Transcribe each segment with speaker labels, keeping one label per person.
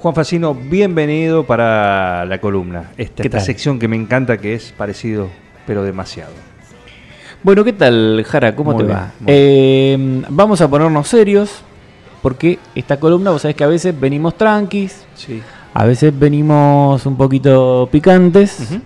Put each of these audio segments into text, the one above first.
Speaker 1: Juan Facino, bienvenido para la columna. Esta,
Speaker 2: ¿Qué
Speaker 1: esta sección que me encanta, que es parecido, pero demasiado.
Speaker 2: Bueno, ¿qué tal, Jara? ¿Cómo
Speaker 1: Muy
Speaker 2: te
Speaker 1: bien,
Speaker 2: va? Eh, vamos a ponernos serios, porque esta columna, vos sabés que a veces venimos tranquis,
Speaker 1: Sí.
Speaker 2: a veces venimos un poquito picantes.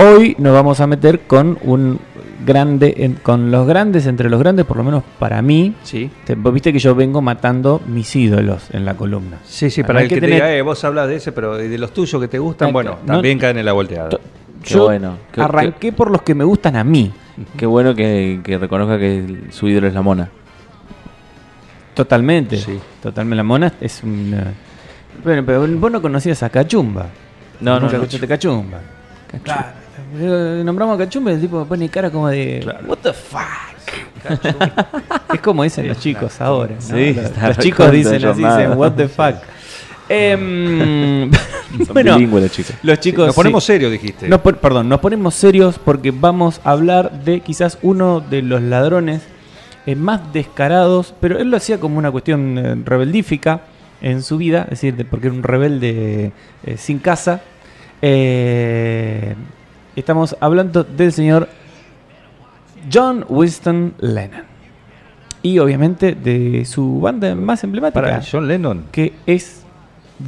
Speaker 2: Hoy nos vamos a meter con un grande, en- con los grandes entre los grandes, por lo menos para mí.
Speaker 1: Sí.
Speaker 2: Te- vos viste que yo vengo matando mis ídolos en la columna.
Speaker 1: Sí, sí, para el que,
Speaker 2: que
Speaker 1: te diga, eh, vos hablas de ese, pero de los tuyos que te gustan, bueno,
Speaker 2: no-
Speaker 1: también caen en la volteada.
Speaker 2: To-
Speaker 3: Qué
Speaker 2: yo
Speaker 3: bueno, qué-
Speaker 2: arranqué por los que me gustan a mí.
Speaker 3: Qué bueno que, que reconozca que su ídolo es la mona.
Speaker 2: Totalmente.
Speaker 1: Sí.
Speaker 2: Totalmente. La mona es una. Bueno, pero vos no conocías a Cachumba.
Speaker 3: No, no,
Speaker 2: escuchaste Cachumba. Claro. Eh, Nombramos a Cachumba y el tipo pone cara como de. What the fuck? es como dicen los chicos ahora. ¿no?
Speaker 3: Sí,
Speaker 2: los, los chicos dicen así, dicen what the fuck. Em,
Speaker 3: Son
Speaker 2: bueno,
Speaker 3: bilingües los chicos.
Speaker 2: los chicos.
Speaker 1: Nos ponemos
Speaker 2: sí.
Speaker 1: serios, dijiste.
Speaker 2: Nos perdón, nos ponemos serios porque vamos a hablar de quizás uno de los ladrones eh, más descarados, pero él lo hacía como una cuestión eh, rebeldífica en su vida, es decir, de- porque era un rebelde eh, sin casa. Estamos hablando del señor John Winston Lennon. Y obviamente de su banda más emblemática,
Speaker 1: Para John Lennon.
Speaker 2: que es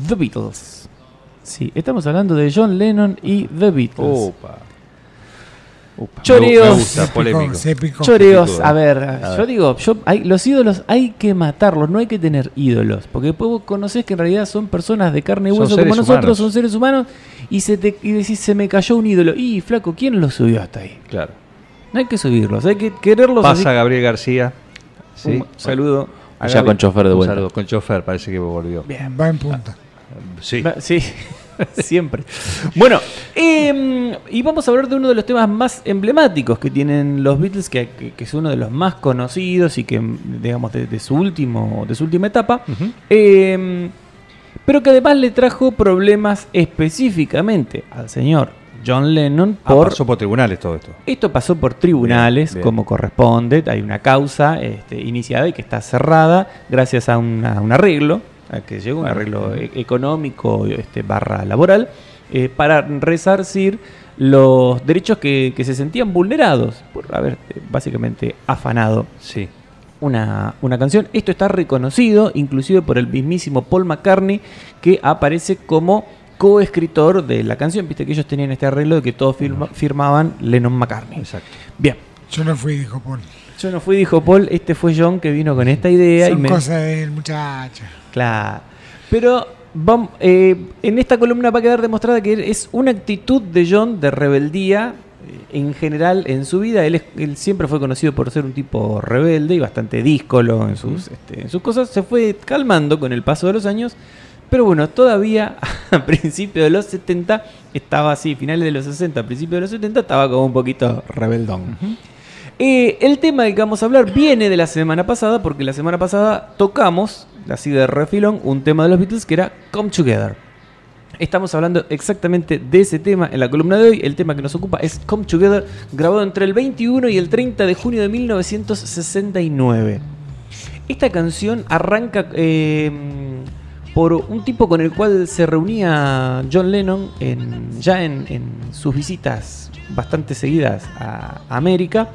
Speaker 2: The Beatles. Sí, estamos hablando de John Lennon y The Beatles.
Speaker 1: Opa. Upa.
Speaker 2: Choreos. Choreos, a ver,
Speaker 1: A
Speaker 2: yo digo, yo, hay, los ídolos hay que matarlos, no hay que tener ídolos, porque después vos conocés que en realidad son personas de carne y hueso como nosotros,
Speaker 1: humanos.
Speaker 2: son seres humanos, y se te y decís, se me cayó un ídolo, y flaco, ¿quién lo subió hasta ahí?
Speaker 1: Claro.
Speaker 2: No hay que subirlos, hay que quererlos
Speaker 1: Pasa
Speaker 2: así.
Speaker 1: Gabriel García. Sí.
Speaker 2: Un saludo.
Speaker 3: Ya con chofer de
Speaker 1: Un
Speaker 3: vuelta.
Speaker 1: saludo con chofer, parece que volvió.
Speaker 2: Bien.
Speaker 4: Va en punta.
Speaker 1: Sí.
Speaker 2: Va- Sí, siempre. Bueno, em, y vamos a hablar de uno de los temas más emblemáticos que tienen los Beatles, que, que- que es uno de los más conocidos y que, digamos, de, de su, último, de su última etapa. Em, pero que además le trajo problemas específicamente al señor John Lennon
Speaker 1: Ah,
Speaker 2: por...
Speaker 1: pasó por tribunales todo esto.
Speaker 2: Esto pasó por tribunales,
Speaker 1: Bien, bien.
Speaker 2: como corresponde. Hay una causa este, iniciada y que está cerrada gracias a, una- un arreglo, a que llegó un arreglo e- económico este, barra laboral, eh, para resarcir los derechos que, que se sentían vulnerados por haber eh, básicamente afanado
Speaker 1: Sí.
Speaker 2: una, una canción. Esto está reconocido inclusive por el mismísimo Paul McCartney, que aparece como coescritor de la canción. Viste que ellos tenían este arreglo de que todos firma- firmaban Lennon McCartney.
Speaker 1: Exacto.
Speaker 2: Bien.
Speaker 4: Yo no fui, dijo Paul.
Speaker 2: Yo no fui, dijo Paul, este fue John que vino con esta idea. y
Speaker 4: Son
Speaker 2: me...
Speaker 4: cosas del muchacho.
Speaker 2: Claro. Pero vam- eh, en esta columna va a quedar demostrada que es una actitud de John de rebeldía eh, en general en su vida. Él, es- él siempre fue conocido por ser un tipo rebelde y bastante díscolo en sus, este, en sus cosas. Se fue calmando con el paso de los años. Pero bueno, todavía a principios de los 70 estaba así, finales de los 60, principios de los 70 estaba como un poquito rebeldón. Eh, el tema del que vamos a hablar viene de la semana pasada, porque la semana pasada tocamos, así de refilón, un tema de los Beatles que era Come Together. Estamos hablando exactamente de ese tema en la columna de hoy. El tema que nos ocupa es Come Together, grabado entre el 21 y el 30 de junio de 1969. Esta canción arranca eh, por un tipo con el cual se reunía John Lennon en- ya en, en sus visitas bastante seguidas a América,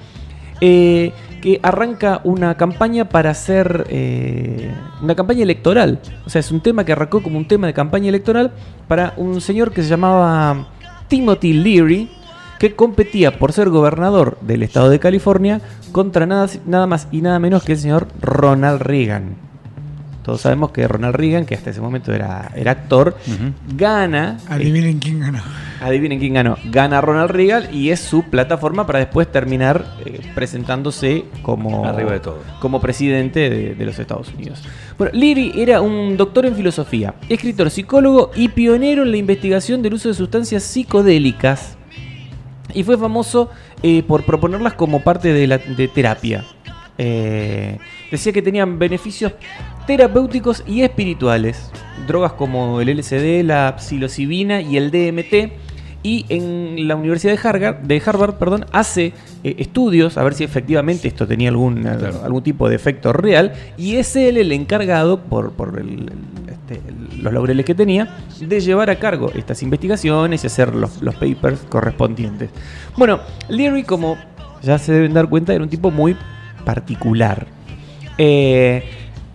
Speaker 2: eh, que arranca una campaña para hacer eh, una campaña electoral. O sea, es un tema que arrancó como un tema de campaña electoral para un señor que se llamaba Timothy Leary, que competía por ser gobernador del estado de California contra nada, nada más y nada menos que el señor Ronald Reagan. Todos sabemos que Ronald Reagan, que hasta ese momento era, era actor, gana.
Speaker 4: Adivinen quién ganó.
Speaker 2: Adivinen quién ganó. Gana Ronald Reagan y es su plataforma para después terminar eh, presentándose como,
Speaker 1: Arriba de todo.
Speaker 2: como presidente de, de los Estados Unidos. Bueno, Leary era un doctor en filosofía, escritor, psicólogo y pionero en la investigación del uso de sustancias psicodélicas. Y fue famoso eh, por proponerlas como parte de, la, de terapia. Eh, decía que tenían beneficios terapéuticos y espirituales. Drogas como el LSD, la psilocibina y el DMT. Y en la Universidad de Harvard, de Harvard perdón, hace eh, estudios a ver si efectivamente esto tenía algún, algún tipo de efecto real. Y es él el encargado, por, por el- este, los laureles que tenía, de llevar a cargo estas investigaciones y hacer los, los papers correspondientes. Bueno, Leary, como ya se deben dar cuenta, era un tipo muy particular. Eh,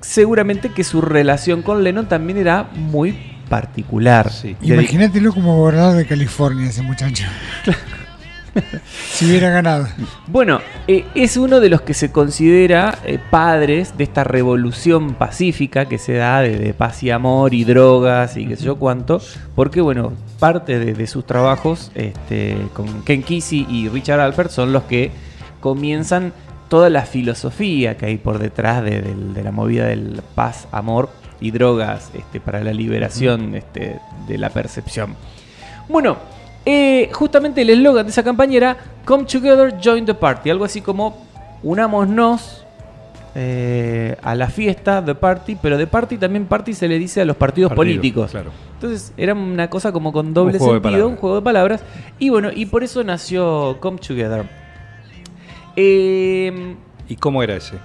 Speaker 2: seguramente que su relación con Lennon también era muy particular.
Speaker 1: Sí.
Speaker 4: Imagínatelo como gobernador de California ese muchacho. si hubiera ganado.
Speaker 2: Bueno, eh, es uno de los que se considera eh, padres de esta revolución pacífica que se da de, de paz y amor y drogas y qué sé yo cuánto, porque bueno, parte de, de sus trabajos este, con Ken Kesey y Richard Alpert son los que comienzan toda la filosofía que hay por detrás de, la movida del paz, amor y drogas este, para la liberación este, de la percepción. Bueno, eh, justamente el eslogan de esa campaña era Come Together, Join the Party. Algo así como unámonos eh, a la fiesta, The Party, pero de Party también Party se le dice a los partidos
Speaker 1: Partido,
Speaker 2: políticos.
Speaker 1: Claro.
Speaker 2: Entonces era una cosa como con doble
Speaker 1: Un
Speaker 2: sentido, un juego de palabras. Y bueno, y por eso nació Come Together. Eh,
Speaker 1: ¿Y cómo era ese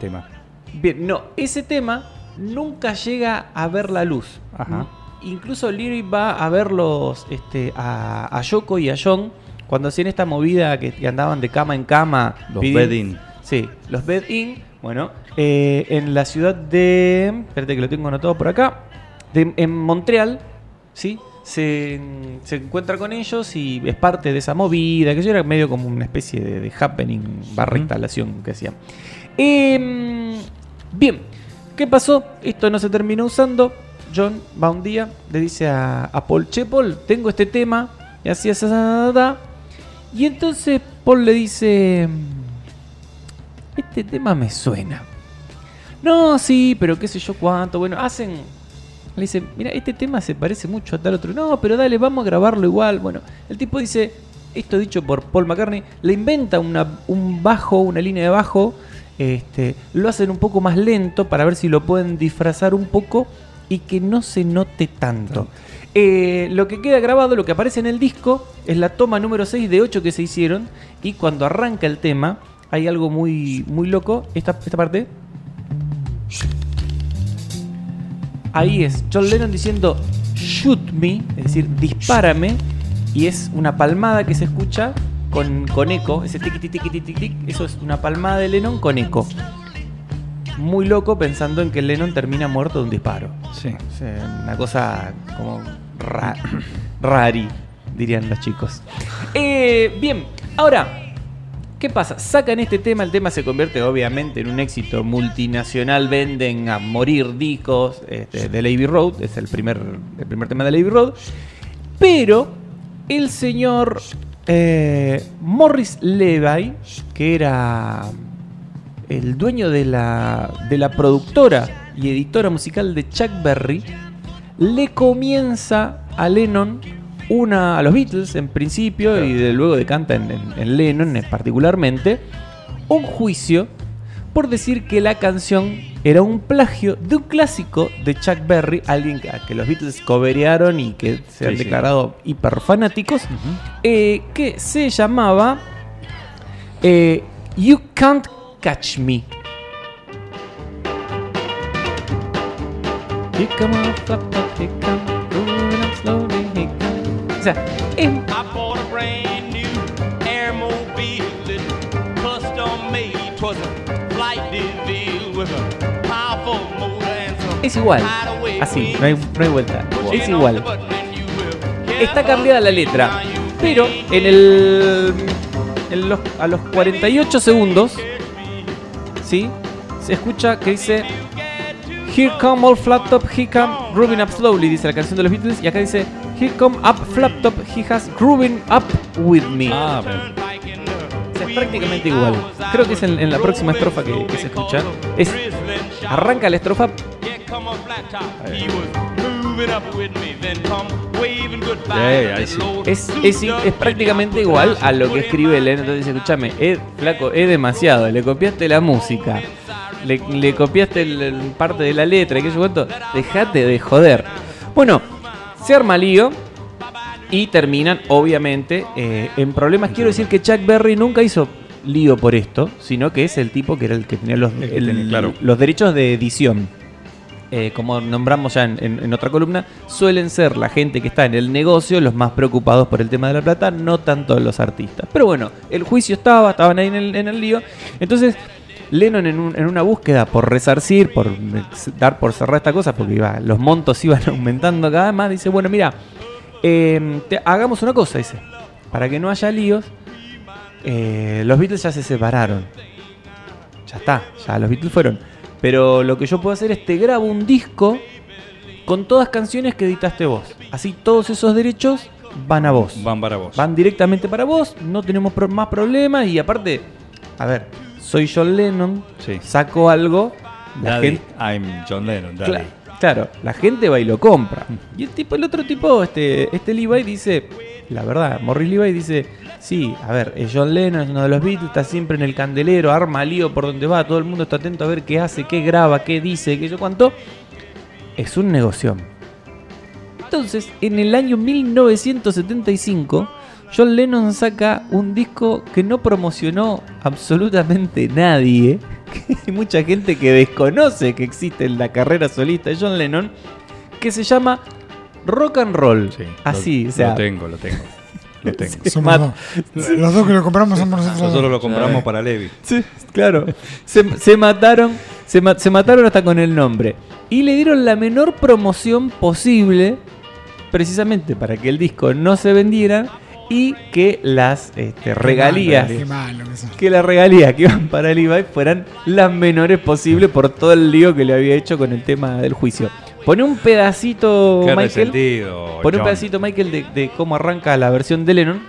Speaker 1: tema?
Speaker 2: Bien, no, ese tema nunca llega a ver la luz.
Speaker 1: Ajá.
Speaker 2: Incluso Leary va a verlos este, a, a Yoko y a John cuando hacían esta movida que, que andaban de cama en cama.
Speaker 1: Los bed-in.
Speaker 2: Sí, los bed-in. Bueno, eh, en la ciudad de. Espérate que lo tengo anotado por acá. de- en Montreal, ¿sí? Se, se encuentra con ellos y es parte de esa movida, que yo era medio como una especie de, de happening barra instalación que hacían. Em, bien, ¿qué pasó? Esto no se terminó usando. John va un día, le dice a, a Paul, che Paul, tengo este tema, y así, así". Y entonces Paul le dice, este tema me suena. No, sí, pero qué sé yo cuánto. Bueno, hacen... Le dice, mira, este tema se parece mucho a tal otro. No, pero dale, vamos a grabarlo igual. Bueno, el tipo dice, esto dicho por Paul McCartney, le inventa una- un bajo, una línea de bajo, este, lo hacen un poco más lento para ver si lo pueden disfrazar un poco y que no se note tanto. Eh, lo que queda grabado, lo que aparece en el disco, es la toma número 6 de 8 que se hicieron. Y cuando arranca el tema, hay algo muy, muy loco. Esta, esta parte. Ahí es John Lennon diciendo shoot me, es decir, dispárame. Y es una palmada que se escucha con, con eco. Ese tiqui tiqui tiqui tiqui tic, Eso es una palmada de Lennon con eco. Muy loco pensando en que Lennon termina muerto de un disparo.
Speaker 1: Sí.
Speaker 2: O sea, una cosa como ra- rari, dirían los chicos. Eh, bien, ahora, ¿qué pasa? Sacan este tema, el tema se convierte obviamente en un éxito multinacional, venden a morir discos este, de Lady Road, es el primer, el primer tema de Lady Road, pero el señor eh, Morris Levy, que era el dueño de la, de la productora y editora musical de Chuck Berry, le comienza a Lennon una a los Beatles en principio y de, luego decanta en, en- en Lennon particularmente un juicio por decir que la canción era un plagio de un clásico de Chuck Berry, alguien que, que los Beatles coberearon y que se han
Speaker 1: Sí, sí.
Speaker 2: declarado hiper fanáticos, eh, que se llamaba eh, You Can't Catch Me. Es igual. Así, no hay, no hay vuelta. Es igual. Está cambiada la letra. Pero en el. en los- a los 48 segundos. ¿Sí? Se escucha que dice. Here come all flat top, he come grooving up slowly, dice la canción de los Beatles. Y acá dice. Here come up flat top, he has grooving up with me.
Speaker 1: Ah,
Speaker 2: O sea, es prácticamente igual. Creo que es en, en la próxima estrofa que, que se escucha. Es, arranca la estrofa
Speaker 5: Yeah,
Speaker 2: Es, es, es prácticamente igual a lo que escribe Lennon. Entonces dice, escúchame, es, flaco, es demasiado. Le copiaste la música. Le, le copiaste el, el parte de la letra. Que yo cuento. Dejate de joder. Bueno, se arma lío. Y terminan, obviamente, eh, en problemas. Quiero decir que Chuck Berry nunca hizo lío por esto, sino que es el tipo que era el que tenía los,
Speaker 1: El que
Speaker 2: el-
Speaker 1: tenía, claro.
Speaker 2: los derechos de edición. Eh, como nombramos ya en, en- en otra columna, suelen ser la gente que está en el negocio los más preocupados por el tema de la plata, no tanto los artistas. Pero bueno, el juicio estaba, estaban ahí en el, en el lío. Entonces, Lennon en, un- en una búsqueda por resarcir, por dar por cerrar esta cosa, porque iba, los montos iban aumentando cada vez más, dice, bueno, mira, eh, te- hagamos una cosa, dice, para que no haya líos, eh, los Beatles ya se separaron. Ya está, ya los Beatles fueron. Pero lo que yo puedo hacer es te grabo un disco con todas canciones que editaste vos. Así todos esos derechos van a vos.
Speaker 1: Van para vos.
Speaker 2: Van directamente para vos, no tenemos pro- más problemas y aparte, a ver, soy John Lennon,
Speaker 1: Sí.
Speaker 2: saco algo, la
Speaker 1: Daddy,
Speaker 2: gente,
Speaker 1: I'm John Lennon, Daddy.
Speaker 2: Cla- claro, la gente va y lo compra. Y el tipo, el otro tipo, este, este Levi dice, la verdad, Morris Levi dice, sí, a ver, es John Lennon, es uno de los Beatles, está siempre en el candelero, arma lío por donde va, todo el mundo está atento a ver qué hace, qué graba, qué dice, qué yo cuánto. Es un negocio. Entonces, en el año 1975, John Lennon saca un disco que no promocionó absolutamente nadie. Que hay mucha gente que desconoce que existe en la carrera solista de John Lennon. Que se llama Rock and Roll.
Speaker 1: Sí,
Speaker 2: Así,
Speaker 1: lo,
Speaker 2: o sea.
Speaker 1: lo tengo, lo tengo. Lo tengo.
Speaker 4: Somos
Speaker 2: mat-
Speaker 4: dos. Los dos que lo compramos somos nosotros.
Speaker 1: Nosotros lo compramos para Levi.
Speaker 2: Sí, claro. Se, se mataron. Se, ma- se mataron hasta con el nombre. Y le dieron la menor promoción posible. Precisamente para que el disco no se vendiera. Y que las este, regalías.
Speaker 4: Malo que
Speaker 2: las regalías que iban para el Levi fueran las menores posibles por todo el lío que le había hecho con el tema del juicio. Pone un pedacito,
Speaker 1: Qué
Speaker 2: Michael. Pone un pedacito, Michael, de, de cómo arranca la versión de Lennon.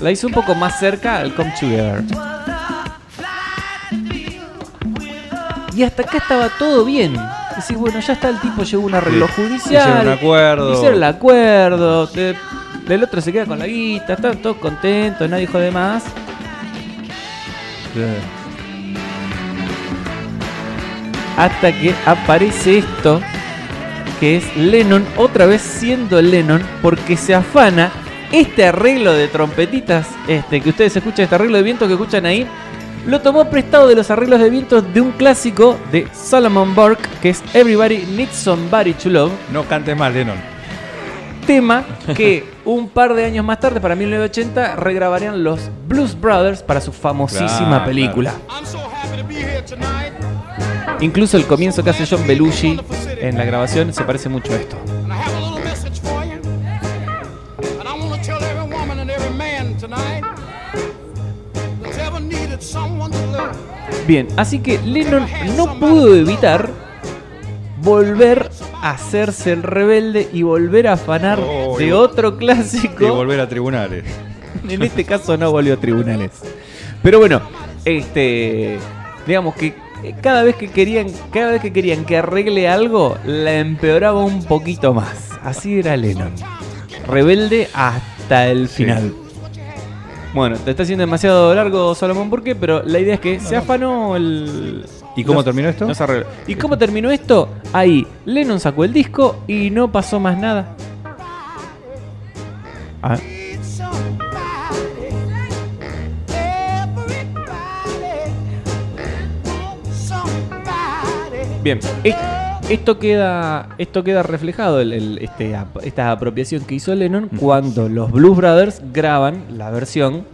Speaker 2: La hizo un poco más cerca al Come Together. Y hasta acá estaba todo bien. Decís, bueno, ya está el tipo, llegó un arreglo judicial.
Speaker 1: Hicieron un acuerdo.
Speaker 2: Hicieron el acuerdo. de- el otro se queda con la guita, están todos contentos, nadie jode más. Hasta que aparece esto, que es Lennon, otra vez siendo Lennon, porque se afana este arreglo de trompetitas, este que ustedes escuchan, este arreglo de viento que escuchan ahí, lo tomó prestado de los arreglos de viento de un clásico de Solomon Burke, que es Everybody Needs Somebody to Love,
Speaker 1: No cantes más, Lennon.
Speaker 2: tema que un par de años más tarde, para 1980, regrabarían los Blues Brothers para su famosísima
Speaker 1: Claro,
Speaker 2: película. Incluso el comienzo que hace John Belushi en la grabación se parece mucho a esto. Bien, así que Lennon no pudo evitar volver a hacerse el rebelde y volver a afanar
Speaker 1: Oh, y
Speaker 2: de otro
Speaker 1: Y
Speaker 2: clásico.
Speaker 1: volver a tribunales.
Speaker 2: En este caso no volvió a tribunales. Pero bueno, este digamos que cada vez que querían, cada vez que querían que arregle algo, la empeoraba un poquito más. Así era Lennon. Rebelde hasta el
Speaker 1: Sí.
Speaker 2: Bueno, te está haciendo demasiado largo Solomon ¿por qué? Pero la idea es que se afanó el.
Speaker 1: ¿Y cómo
Speaker 2: los-
Speaker 1: terminó esto?
Speaker 2: los arreglos. ¿Y cómo terminó esto? Ahí, Lennon sacó el disco y no pasó más nada. Ah, Bien, es- esto queda, esto queda reflejado, el- el- este, esta apropiación que hizo Lennon cuando los Blues Brothers graban la versión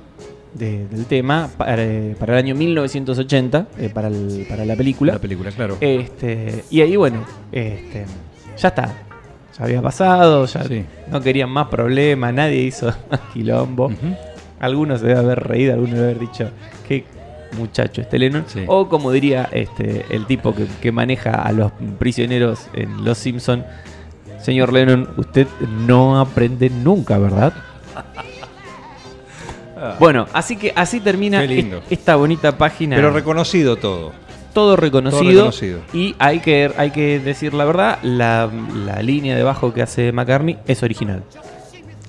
Speaker 2: de- del tema para, para el año 1980, eh, para, el- para la película.
Speaker 1: La película, claro.
Speaker 2: Este, y ahí, bueno, este, ya está. Ya había pasado, ya
Speaker 1: Sí.
Speaker 2: no querían más problemas, nadie hizo más quilombo. Algunos se deben haber reído, algunos deben haber dicho, qué muchacho este Lennon.
Speaker 1: Sí.
Speaker 2: O como diría este, el tipo que, que maneja a los prisioneros en Los Simpson señor Lennon, usted no aprende nunca, ¿verdad? Bueno, así que así termina esta bonita página.
Speaker 1: Pero reconocido todo.
Speaker 2: todo reconocido.
Speaker 1: Todo reconocido.
Speaker 2: Y hay que, hay que decir la verdad, la, la línea de bajo que hace McCartney es original.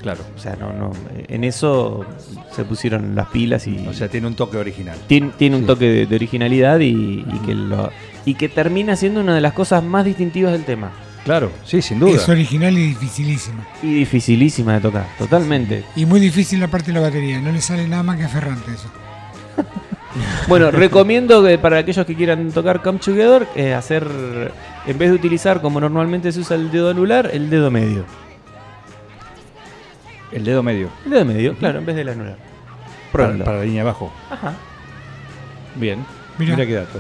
Speaker 1: Claro.
Speaker 2: O sea, no, no, en eso se pusieron las pilas y
Speaker 1: O sea, tiene un toque original.
Speaker 2: tiene, tiene un
Speaker 1: Sí.
Speaker 2: toque de, de originalidad y, y que lo, y que termina siendo una de las cosas más distintivas del tema.
Speaker 1: Claro, sí, sin duda.
Speaker 4: Es original y dificilísima.
Speaker 2: Y dificilísima de tocar, totalmente.
Speaker 4: Y muy difícil la parte de la batería. No le sale nada más que aferrante eso.
Speaker 2: Bueno, recomiendo que para aquellos que quieran tocar Come Together, eh, hacer, en vez de utilizar como normalmente se usa el dedo anular, el dedo medio.
Speaker 1: El dedo medio.
Speaker 2: El dedo medio, claro, en vez del anular.
Speaker 1: Para, para la línea abajo.
Speaker 2: Ajá.
Speaker 1: Bien. Mira qué dato.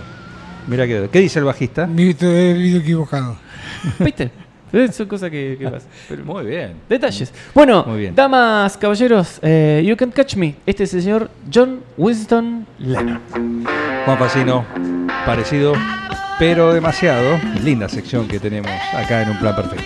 Speaker 1: Mira qué dato. ¿Qué dice el bajista?
Speaker 4: Mi vivido equivocado.
Speaker 2: ¿Viste? Son cosas que, que pasan. Pero-
Speaker 1: Muy bien.
Speaker 2: Detalles. Bueno,
Speaker 1: Muy bien.
Speaker 2: damas, caballeros, eh, You Can Catch Me. Este es el señor John Winston Lennon.
Speaker 1: Juan Facino, parecido, pero demasiado. Linda sección que tenemos acá en un plan perfecto.